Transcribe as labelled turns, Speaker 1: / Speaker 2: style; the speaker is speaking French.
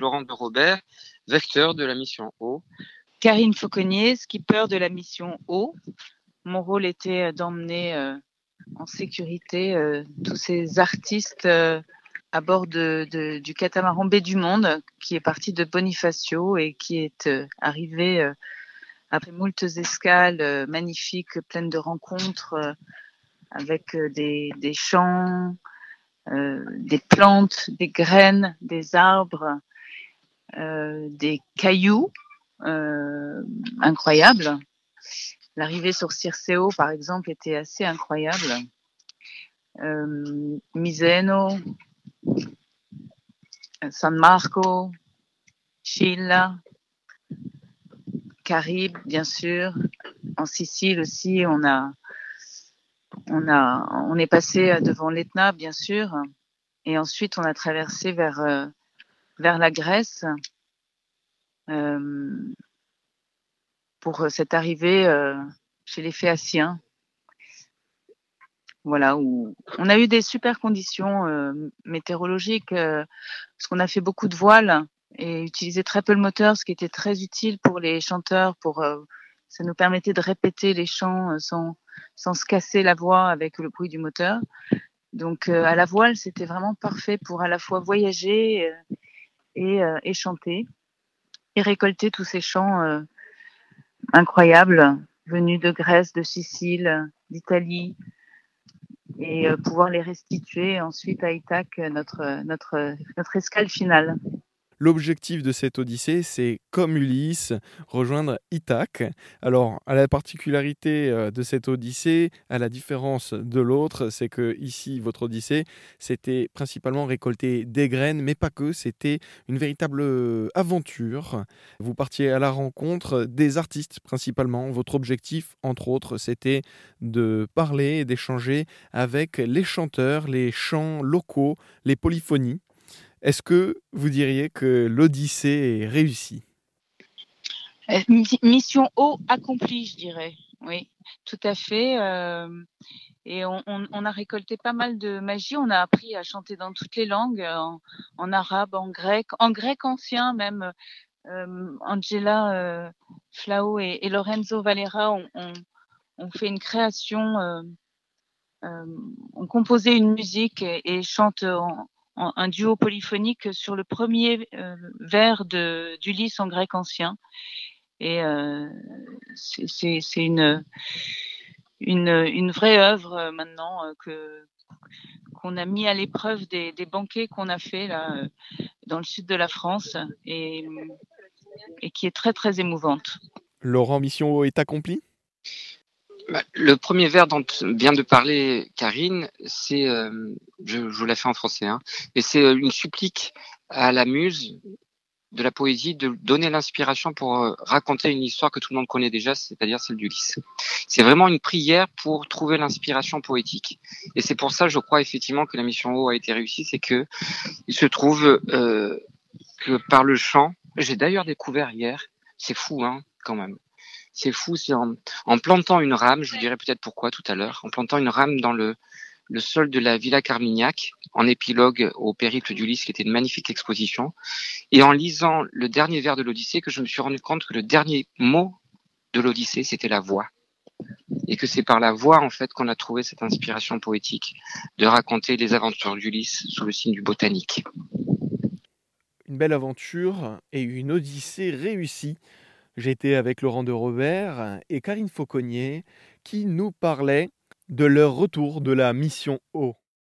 Speaker 1: Laurent de Robert, vecteur de la mission O.
Speaker 2: Karine Fauconnier, skipper de la mission O. Mon rôle était d'emmener euh, en sécurité euh, tous ces artistes euh, à bord du catamaran Baie du Monde, qui est parti de Bonifacio et qui est arrivé après moultes escales magnifiques, pleines de rencontres, avec des, des champs, des plantes, des graines, des arbres, des cailloux euh, incroyables L'arrivée sur Circeo, par exemple, était assez incroyable. Euh, Miseno, San Marco, Scilla, Caribe, bien sûr. En Sicile aussi, on a, on a, on est passé devant l'Etna, bien sûr, et ensuite on a traversé vers, euh, vers la Grèce. Euh, pour euh, cette arrivée euh, chez les Phéaciens. Voilà, où on a eu des super conditions euh, météorologiques, parce qu'on a fait beaucoup de voiles et utilisé très peu le moteur, ce qui était très utile pour les chanteurs. Pour ça nous permettait de répéter les chants sans sans se casser la voix avec le bruit du moteur. Donc à la voile, c'était vraiment parfait pour à la fois voyager et, et chanter et récolter tous ces chants incroyables venus de Grèce, de Sicile, d'Italie, et euh, pouvoir les restituer ensuite à Ithac, notre escale finale.
Speaker 3: L'objectif de cette odyssée, c'est, comme Ulysse, rejoindre Ithaque. Alors, à la particularité euh, de cette odyssée, à la différence de l'autre, c'est que ici, votre odyssée, c'était principalement récolter des graines, mais pas que, c'était une véritable euh, aventure. Vous partiez à la rencontre des artistes principalement. Votre objectif, entre autres, c'était de parler et d'échanger avec les chanteurs, les chants locaux, les polyphonies. Est-ce que vous diriez que l'Odyssée est réussie?
Speaker 2: Euh, Mission haut accomplie, je dirais. Oui, tout à fait. Euh, et on, a récolté pas mal de magie. On a appris à chanter dans toutes les langues, en, arabe, en grec, en grec ancien même. Euh, Angela Flao et, Lorenzo Valera ont, fait une création, ont composé une musique et, et chantent en, un duo polyphonique sur le premier euh, vers d'Ulysse en grec ancien. Et euh, c'est une, vraie œuvre euh, maintenant que qu'on a mis à l'épreuve des, banquets qu'on a fait dans le sud de la France et, et qui est très très émouvante.
Speaker 3: Laurent Mission est accomplie?
Speaker 1: Le premier vers dont vient de parler Karine, c'est, euh, je, vous l'ai fait en français, hein, et c'est euh, une supplique à la muse de la poésie de donner l'inspiration pour euh, raconter une histoire que tout le monde connaît déjà, c'est-à-dire celle d'Ulysse. C'est vraiment une prière pour trouver l'inspiration poétique. Et c'est pour ça, je crois effectivement que la mission O a été réussie, c'est que il se trouve que par le chant, j'ai d'ailleurs découvert hier, c'est fou, hein, quand même c'est fou, c'est en, plantant une rame, je vous dirai peut-être pourquoi tout à l'heure, en plantant une rame dans le, le sol de la Villa Carmignac, en épilogue au périple d'Ulysse, qui était une magnifique exposition, et en lisant le dernier vers de l'Odyssée, que je me suis rendu compte que le dernier mot de l'Odyssée, c'était la voix. Et que c'est par la voix, en fait, qu'on a trouvé cette inspiration poétique de raconter les aventures d'Ulysse sous le signe du botanique.
Speaker 3: Une belle aventure et une Odyssée réussie. J'étais avec Laurent de Robert et Karine Fauconnier qui nous parlaient de leur retour de la mission O.